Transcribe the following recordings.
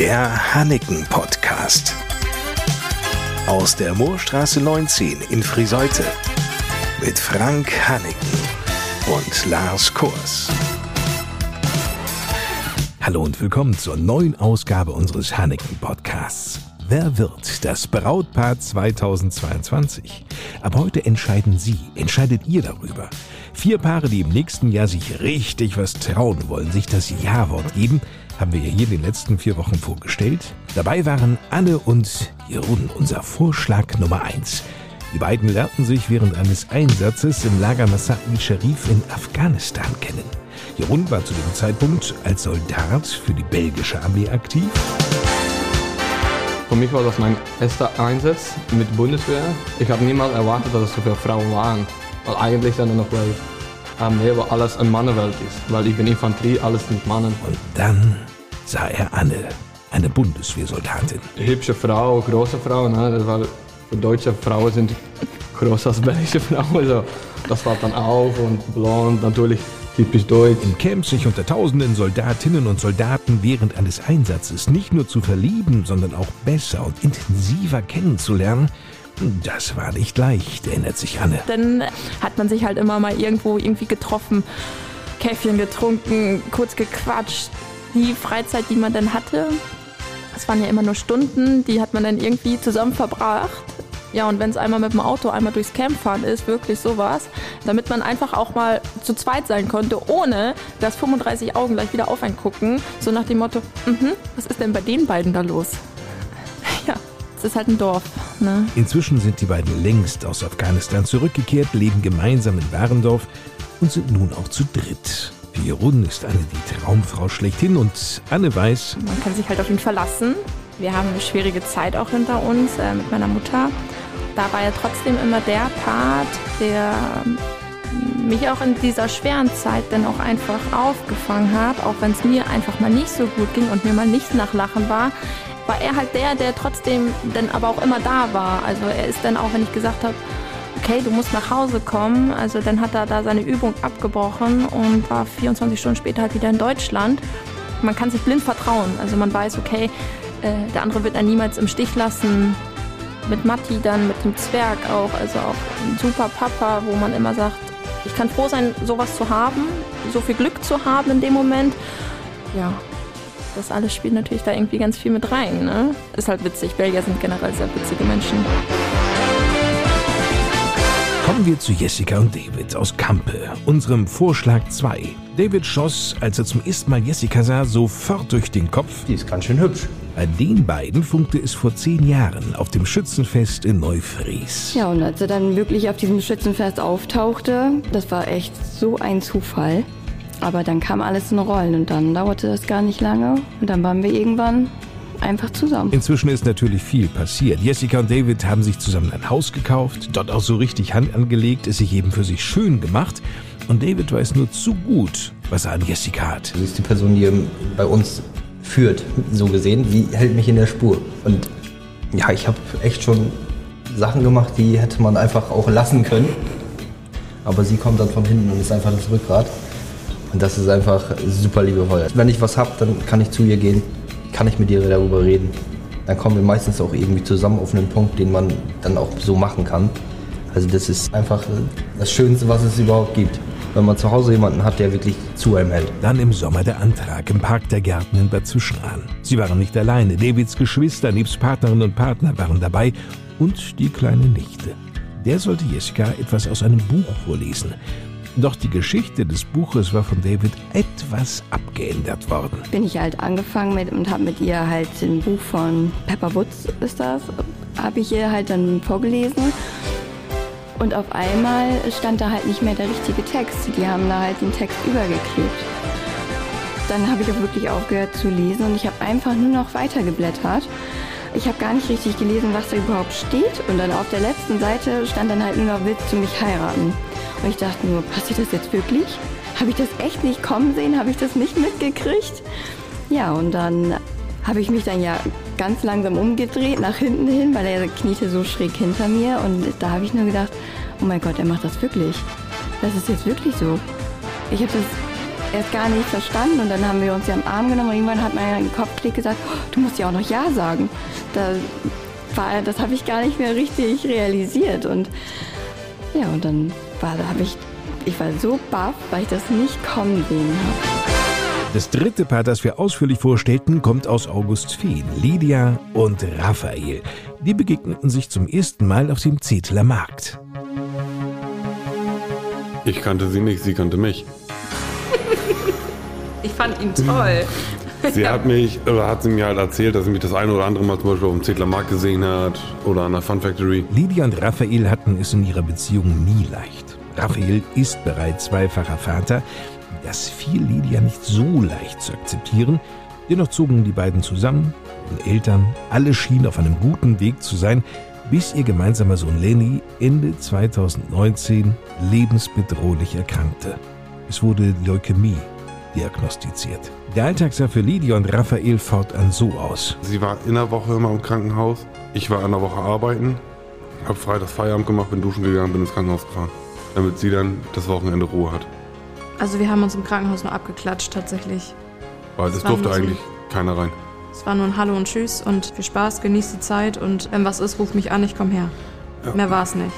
Der Hanneken Podcast. Aus der Moorstraße 19 in Friseute. Mit Frank Hanneken und Lars Kurs. Hallo und willkommen zur neuen Ausgabe unseres Hanneken Podcasts. Wer wird das Brautpaar 2022? Ab heute entscheiden Sie, entscheidet ihr darüber. Vier Paare, die im nächsten Jahr sich richtig was trauen wollen, sich das Ja-Wort geben, haben wir hier in den letzten vier Wochen vorgestellt. Dabei waren Anne und Jeroen unser Vorschlag Nummer eins. Die beiden lernten sich während eines Einsatzes im Lager Masai Sharif in Afghanistan kennen. Jeroen war zu dem Zeitpunkt als Soldat für die belgische Armee aktiv. Für mich war das mein erster Einsatz mit Bundeswehr. Ich habe niemals erwartet, dass es so viele Frauen waren. Weil eigentlich dann noch weil Armee, wo alles eine Mannenwelt ist. Weil ich bin Infanterie, alles mit Mannen. Und dann sah er Anne, eine Bundeswehrsoldatin. Hübsche Frau, große Frau, ne? Für deutsche Frauen sind größer als belgische Frauen. Also, das war dann auf und blond, natürlich typisch deutsch. Im Camp sich unter tausenden Soldatinnen und Soldaten während eines Einsatzes nicht nur zu verlieben, sondern auch besser und intensiver kennenzulernen, das war nicht leicht, erinnert sich Anne. Dann hat man sich halt immer mal irgendwo irgendwie getroffen, Käffchen getrunken, kurz gequatscht. Die Freizeit, die man dann hatte, das waren ja immer nur Stunden, die hat man dann irgendwie zusammen verbracht. Ja, und wenn es einmal mit dem Auto einmal durchs Camp fahren ist, wirklich sowas, damit man einfach auch mal zu zweit sein konnte, ohne dass 35 Augen gleich wieder auf einen gucken, so nach dem Motto, mhm, was ist denn bei den beiden da los? Ja, es ist halt ein Dorf. Ne? Inzwischen sind die beiden längst aus Afghanistan zurückgekehrt, leben gemeinsam in Warendorf und sind nun auch zu dritt. Für Jeroen ist Anne die Traumfrau schlechthin und Anne weiß, Man kann sich halt auf ihn verlassen. Wir haben eine schwierige Zeit auch hinter uns äh, mit meiner Mutter. Da war er trotzdem immer der Part, der mich auch in dieser schweren Zeit dann auch einfach aufgefangen hat, auch wenn es mir einfach mal nicht so gut ging und mir mal nicht nach Lachen war, war er halt der, der trotzdem dann aber auch immer da war. Also er ist dann auch, wenn ich gesagt habe, okay, du musst nach Hause kommen, also dann hat er da seine Übung abgebrochen und war 24 Stunden später halt wieder in Deutschland. Man kann sich blind vertrauen, also man weiß, okay, äh, der andere wird einen niemals im Stich lassen. Mit Matti dann, mit dem Zwerg auch, also auch ein super Papa, wo man immer sagt, ich kann froh sein, sowas zu haben, so viel Glück zu haben in dem Moment. Ja, das alles spielt natürlich da irgendwie ganz viel mit rein. Ne? Ist halt witzig. Belgier sind generell sehr witzige Menschen. Kommen wir zu Jessica und David aus Kampe, unserem Vorschlag 2. David schoss, als er zum ersten Mal Jessica sah, sofort durch den Kopf. Die ist ganz schön hübsch. Bei den beiden funkte es vor zehn Jahren auf dem Schützenfest in Neufries. Ja, und als er dann wirklich auf diesem Schützenfest auftauchte, das war echt so ein Zufall. Aber dann kam alles in Rollen und dann dauerte das gar nicht lange. Und dann waren wir irgendwann einfach zusammen. Inzwischen ist natürlich viel passiert. Jessica und David haben sich zusammen ein Haus gekauft, dort auch so richtig Hand angelegt, es sich eben für sich schön gemacht. Und David weiß nur zu gut, was er an Jessica hat. Sie ist die Person, die bei uns führt, so gesehen. Sie hält mich in der Spur. Und ja, ich habe echt schon Sachen gemacht, die hätte man einfach auch lassen können. Aber sie kommt dann von hinten und ist einfach das Rückgrat. Und das ist einfach super liebevoll. Wenn ich was habe, dann kann ich zu ihr gehen, kann ich mit ihr darüber reden. Dann kommen wir meistens auch irgendwie zusammen auf einen Punkt, den man dann auch so machen kann. Also das ist einfach das Schönste, was es überhaupt gibt. Wenn man zu Hause jemanden hat, der wirklich zu einem hält. Dann im Sommer der Antrag im Park der Gärten in Bad Zuschran. Sie waren nicht alleine. Davids Geschwister nebst Partnerinnen und Partner waren dabei und die kleine Nichte. Der sollte Jessica etwas aus einem Buch vorlesen. Doch die Geschichte des Buches war von David etwas abgeändert worden. Bin ich halt angefangen mit und habe mit ihr halt ein Buch von Pepper Woods ist das, habe ich ihr halt dann vorgelesen. Und auf einmal stand da halt nicht mehr der richtige Text. Die haben da halt den Text übergeklebt. Dann habe ich auch wirklich aufgehört zu lesen und ich habe einfach nur noch weitergeblättert. Ich habe gar nicht richtig gelesen, was da überhaupt steht. Und dann auf der letzten Seite stand dann halt nur noch, willst du mich heiraten? Und ich dachte nur, passiert das jetzt wirklich? Habe ich das echt nicht kommen sehen? Habe ich das nicht mitgekriegt? Ja, und dann habe ich mich dann ja ganz langsam umgedreht nach hinten hin, weil er kniete so schräg hinter mir. Und da habe ich nur gedacht, oh mein Gott, er macht das wirklich. Das ist jetzt wirklich so. Ich habe das erst gar nicht verstanden und dann haben wir uns ja am Arm genommen und irgendwann hat mein Kopfklick gesagt, oh, du musst ja auch noch Ja sagen. Da war, das habe ich gar nicht mehr richtig realisiert und ja, und dann war, da habe ich, ich war so baff, weil ich das nicht kommen sehen habe. Das dritte Paar, das wir ausführlich vorstellten, kommt aus August Feen, Lydia und Raphael. Die begegneten sich zum ersten Mal auf dem Zetler Markt. Ich kannte sie nicht, sie kannte mich. ich fand ihn toll. Sie hat mich, oder hat sie mir halt erzählt, dass sie mich das eine oder andere Mal zum Beispiel auf dem Markt gesehen hat oder an der Fun Factory. Lydia und Raphael hatten es in ihrer Beziehung nie leicht. Raphael ist bereits zweifacher Vater. Das fiel Lydia nicht so leicht zu akzeptieren. Dennoch zogen die beiden zusammen, wurden Eltern, alle schienen auf einem guten Weg zu sein, bis ihr gemeinsamer Sohn Lenny Ende 2019 lebensbedrohlich erkrankte. Es wurde Leukämie diagnostiziert. Der Alltag sah für Lydia und Raphael fortan so aus. Sie war in der Woche immer im Krankenhaus. Ich war in der Woche arbeiten, habe freitags Feierabend gemacht, bin duschen gegangen, bin ins Krankenhaus gefahren, damit sie dann das Wochenende Ruhe hat. Also wir haben uns im Krankenhaus nur abgeklatscht tatsächlich. Weil es durfte eigentlich so, keiner rein. Es war nur ein Hallo und Tschüss und viel Spaß, genieß die Zeit und wenn was ist, ruf mich an, ich komm her. Ja. Mehr war es nicht.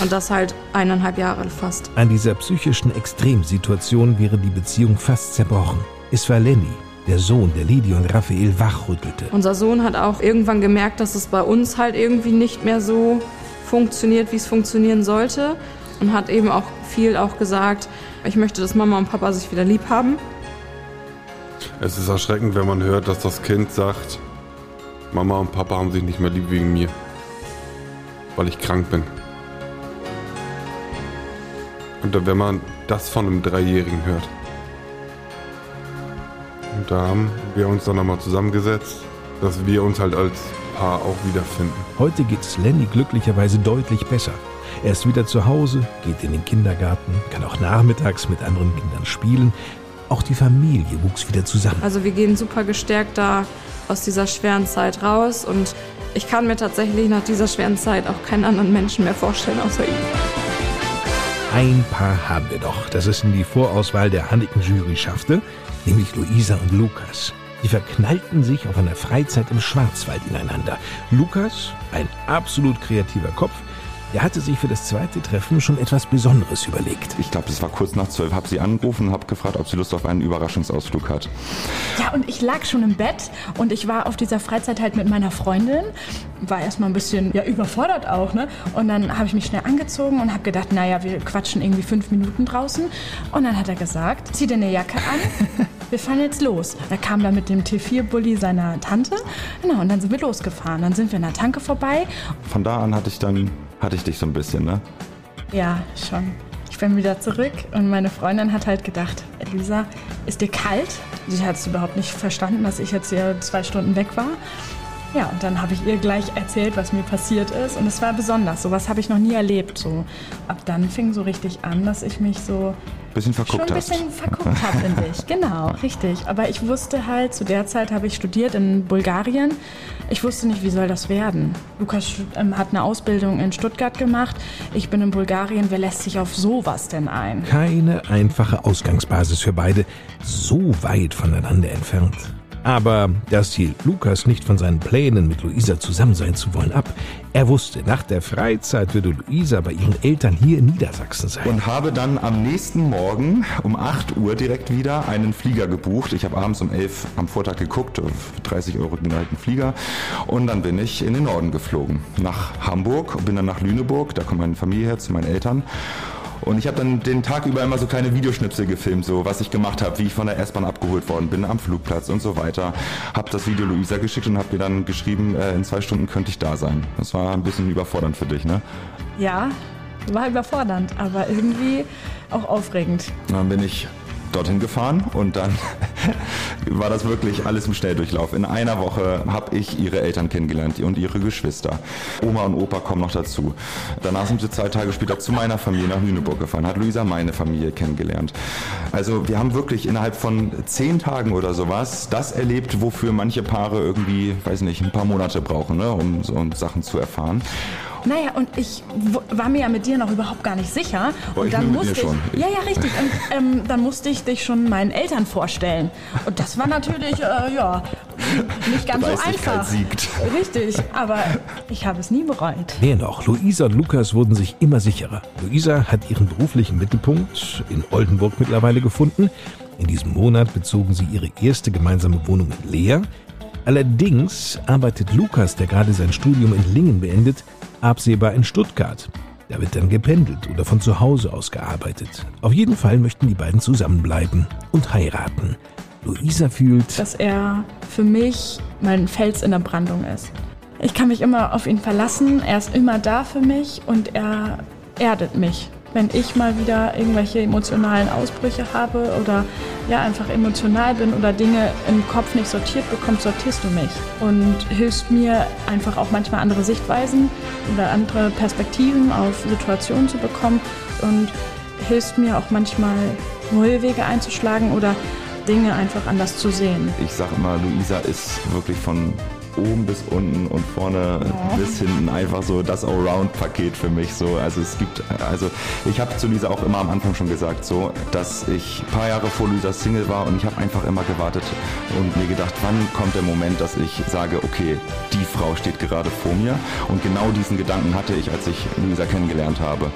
Und das halt eineinhalb Jahre fast. An dieser psychischen Extremsituation wäre die Beziehung fast zerbrochen. Es war Lenny, der Sohn, der Lidi und Raphael wachrüttelte. Unser Sohn hat auch irgendwann gemerkt, dass es bei uns halt irgendwie nicht mehr so funktioniert, wie es funktionieren sollte. Und hat eben auch viel auch gesagt, ich möchte, dass Mama und Papa sich wieder lieb haben. Es ist erschreckend, wenn man hört, dass das Kind sagt, Mama und Papa haben sich nicht mehr lieb wegen mir, weil ich krank bin. Und wenn man das von einem Dreijährigen hört. Und da haben wir uns dann nochmal zusammengesetzt, dass wir uns halt als Paar auch wiederfinden. Heute geht es Lenny glücklicherweise deutlich besser. Er ist wieder zu Hause, geht in den Kindergarten, kann auch nachmittags mit anderen Kindern spielen. Auch die Familie wuchs wieder zusammen. Also wir gehen super gestärkt da aus dieser schweren Zeit raus und ich kann mir tatsächlich nach dieser schweren Zeit auch keinen anderen Menschen mehr vorstellen außer ihm. Ein Paar haben wir doch, das es in die Vorauswahl der Hanneken-Jury schaffte, nämlich Luisa und Lukas. Die verknallten sich auf einer Freizeit im Schwarzwald ineinander. Lukas, ein absolut kreativer Kopf, er hatte sich für das zweite Treffen schon etwas Besonderes überlegt. Ich glaube, es war kurz nach zwölf, habe sie angerufen und habe gefragt, ob sie Lust auf einen Überraschungsausflug hat. Ja, und ich lag schon im Bett und ich war auf dieser Freizeit halt mit meiner Freundin. War erstmal ein bisschen ja, überfordert auch, ne? Und dann habe ich mich schnell angezogen und habe gedacht, naja, wir quatschen irgendwie fünf Minuten draußen. Und dann hat er gesagt, zieh dir eine Jacke an. wir fahren jetzt los. Er kam dann mit dem T4-Bully seiner Tante. Genau, und dann sind wir losgefahren. Dann sind wir in der Tanke vorbei. Von da an hatte ich dann hatte ich dich so ein bisschen, ne? Ja, schon. Ich bin wieder zurück und meine Freundin hat halt gedacht, Elisa, ist dir kalt? Sie hat es überhaupt nicht verstanden, dass ich jetzt hier zwei Stunden weg war. Ja, und dann habe ich ihr gleich erzählt, was mir passiert ist. Und es war besonders. Sowas habe ich noch nie erlebt. So. Ab dann fing so richtig an, dass ich mich so bisschen verguckt schon ein bisschen hast. verguckt habe in dich. Genau, richtig. Aber ich wusste halt, zu der Zeit habe ich studiert in Bulgarien. Ich wusste nicht, wie soll das werden. Lukas ähm, hat eine Ausbildung in Stuttgart gemacht. Ich bin in Bulgarien. Wer lässt sich auf sowas denn ein? Keine einfache Ausgangsbasis für beide, so weit voneinander entfernt. Aber das hielt Lukas nicht von seinen Plänen, mit Luisa zusammen sein zu wollen, ab. Er wusste, nach der Freizeit würde Luisa bei ihren Eltern hier in Niedersachsen sein. Und habe dann am nächsten Morgen um 8 Uhr direkt wieder einen Flieger gebucht. Ich habe abends um 11 am Vortag geguckt, für 30 Euro den alten Flieger. Und dann bin ich in den Norden geflogen, nach Hamburg, bin dann nach Lüneburg, da kommt meine Familie her zu meinen Eltern. Und ich habe dann den Tag über immer so kleine Videoschnipsel gefilmt, so was ich gemacht habe, wie ich von der S-Bahn abgeholt worden bin am Flugplatz und so weiter. Habe das Video Luisa geschickt und habe ihr dann geschrieben, äh, in zwei Stunden könnte ich da sein. Das war ein bisschen überfordernd für dich, ne? Ja, war überfordernd, aber irgendwie auch aufregend. Dann bin ich dorthin gefahren und dann war das wirklich alles im Schnelldurchlauf. In einer Woche habe ich ihre Eltern kennengelernt und ihre Geschwister. Oma und Opa kommen noch dazu. Danach sind sie zwei Tage später zu meiner Familie nach Lüneburg gefahren, hat Luisa meine Familie kennengelernt. Also wir haben wirklich innerhalb von zehn Tagen oder sowas das erlebt, wofür manche Paare irgendwie, weiß nicht, ein paar Monate brauchen, ne, um so Sachen zu erfahren. Naja, und ich war mir ja mit dir noch überhaupt gar nicht sicher. Boah, und dann musste ich. Ja, ja, richtig. Und ähm, dann musste ich dich schon meinen Eltern vorstellen. Und das war natürlich, äh, ja, nicht ganz so einfach. siegt. Richtig, aber ich habe es nie bereut. Mehr noch, Luisa und Lukas wurden sich immer sicherer. Luisa hat ihren beruflichen Mittelpunkt in Oldenburg mittlerweile gefunden. In diesem Monat bezogen sie ihre erste gemeinsame Wohnung in Leer. Allerdings arbeitet Lukas, der gerade sein Studium in Lingen beendet, absehbar in Stuttgart. Da wird dann gependelt oder von zu Hause aus gearbeitet. Auf jeden Fall möchten die beiden zusammenbleiben und heiraten. Luisa fühlt, dass er für mich mein Fels in der Brandung ist. Ich kann mich immer auf ihn verlassen, er ist immer da für mich und er erdet mich. Wenn ich mal wieder irgendwelche emotionalen Ausbrüche habe oder ja einfach emotional bin oder Dinge im Kopf nicht sortiert bekomme, sortierst du mich und hilfst mir einfach auch manchmal andere Sichtweisen oder andere Perspektiven auf Situationen zu bekommen und hilfst mir auch manchmal neue Wege einzuschlagen oder Dinge einfach anders zu sehen. Ich sag immer, Luisa ist wirklich von oben bis unten und vorne bis hinten einfach so das Allround-Paket für mich. So, also es gibt, also ich habe zu Lisa auch immer am Anfang schon gesagt, so, dass ich ein paar Jahre vor Lisa Single war und ich habe einfach immer gewartet und mir gedacht, wann kommt der Moment, dass ich sage, okay, die Frau steht gerade vor mir und genau diesen Gedanken hatte ich, als ich Luisa kennengelernt habe.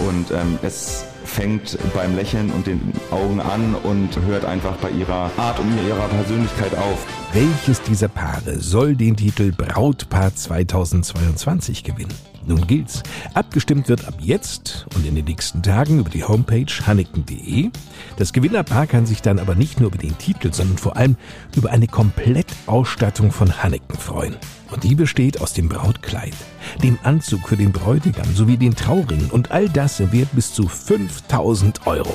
Und ähm, es fängt beim Lächeln und den Augen an und hört einfach bei ihrer Art und ihrer Persönlichkeit auf. Welches dieser Paare soll den Titel Brautpaar 2022 gewinnen? Nun gilt's. Abgestimmt wird ab jetzt und in den nächsten Tagen über die Homepage hanneken.de. Das Gewinnerpaar kann sich dann aber nicht nur über den Titel, sondern vor allem über eine Komplettausstattung von Hanneken freuen. Und die besteht aus dem Brautkleid, dem Anzug für den Bräutigam sowie den Trauringen und all das im Wert bis zu 5000 Euro.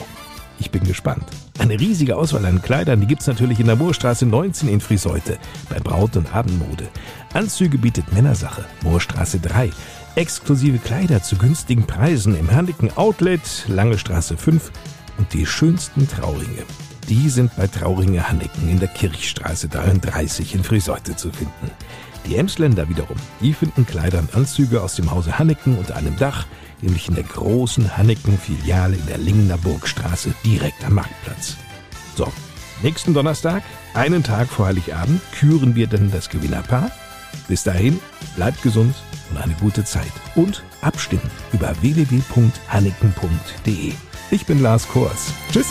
Ich bin gespannt. Eine riesige Auswahl an Kleidern, die gibt's natürlich in der Moorstraße 19 in Friseute bei Braut- und Abendmode. Anzüge bietet Männersache, Moorstraße 3. Exklusive Kleider zu günstigen Preisen im Hanneken Outlet, Lange Straße 5 und die schönsten Trauringe. Die sind bei Trauringe Hanneken in der Kirchstraße 33 in Friseute zu finden. Die Emsländer wiederum, die finden Kleider und Anzüge aus dem Hause Hanneken unter einem Dach, nämlich in der großen Hanneken-Filiale in der Lingener Burgstraße direkt am Marktplatz. So, nächsten Donnerstag, einen Tag vor Heiligabend, küren wir dann das Gewinnerpaar. Bis dahin, bleibt gesund und eine gute Zeit. Und abstimmen über www.hanneken.de. Ich bin Lars Kors. Tschüss.